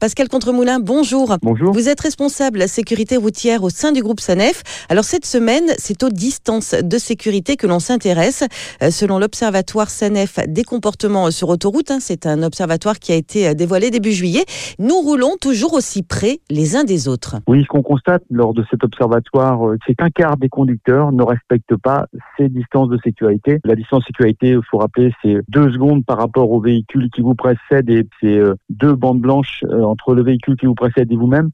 Pascal Contremoulin, bonjour. Bonjour. Vous êtes responsable sécurité routière au sein du groupe SANEF. Alors cette semaine, c'est aux distances de sécurité que l'on s'intéresse. Euh, selon l'Observatoire SANEF des comportements sur autoroute, hein, c'est un observatoire qui a été euh, dévoilé début juillet, nous roulons toujours aussi près les uns des autres. Oui, ce qu'on constate lors de cet observatoire, euh, c'est qu'un quart des conducteurs ne respectent pas ces distances de sécurité. La distance de sécurité, il faut rappeler, c'est deux secondes par rapport au véhicule qui vous précède et c'est deux bandes blanches entre le véhicule qui vous précède et vous-même,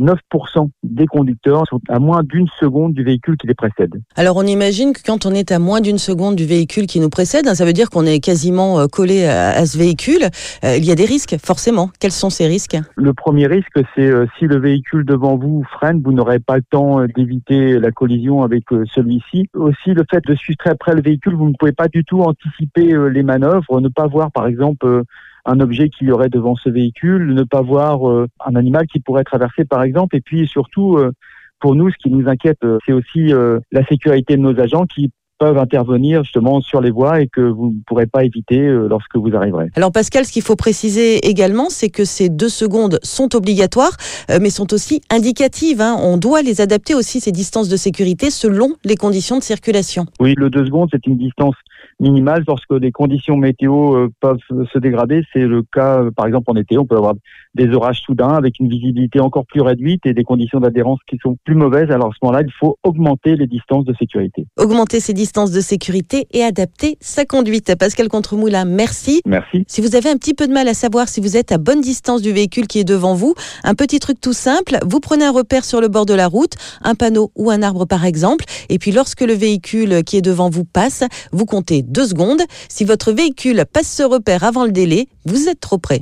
9% des conducteurs sont à moins d'une seconde du véhicule qui les précède. Alors on imagine que quand on est à moins d'une seconde du véhicule qui nous précède, hein, ça veut dire qu'on est quasiment euh, collé à, ce véhicule. Euh, il y a des risques, forcément. Quels sont ces risques? Le premier risque, c'est euh, si le véhicule devant vous freine, vous n'aurez pas le temps d'éviter la collision avec celui-ci. Aussi, le fait de suivre très près le véhicule, vous ne pouvez pas du tout anticiper les manœuvres, ne pas voir par exemple un objet qui y aurait devant ce véhicule, ne pas voir euh, un animal qui pourrait traverser par exemple, et puis surtout euh, pour nous, ce qui nous inquiète, euh, c'est aussi la sécurité de nos agents qui peuvent intervenir justement sur les voies et que vous ne pourrez pas éviter lorsque vous arriverez. Alors Pascal, ce qu'il faut préciser également, c'est que ces deux secondes sont obligatoires, mais sont aussi indicatives. Hein. On doit les adapter aussi, ces distances de sécurité, selon les conditions de circulation. Oui, le deux secondes, c'est une distance minimale lorsque les conditions météo euh, peuvent se dégrader. C'est le cas, par exemple, en été, on peut avoir des orages soudains avec une visibilité encore plus réduite et des conditions d'adhérence qui sont plus mauvaises. Alors à ce moment-là, il faut augmenter les distances de sécurité. Augmenter ces distances de sécurité et adapter sa conduite. Pascal Contremoulin, merci. Merci. Si vous avez un petit peu de mal à savoir si vous êtes à bonne distance du véhicule qui est devant vous, un petit truc tout simple, vous prenez un repère sur le bord de la route, un panneau ou un arbre par exemple, et puis lorsque le véhicule qui est devant vous passe, vous comptez deux secondes. Si votre véhicule passe ce repère avant le délai, vous êtes trop près.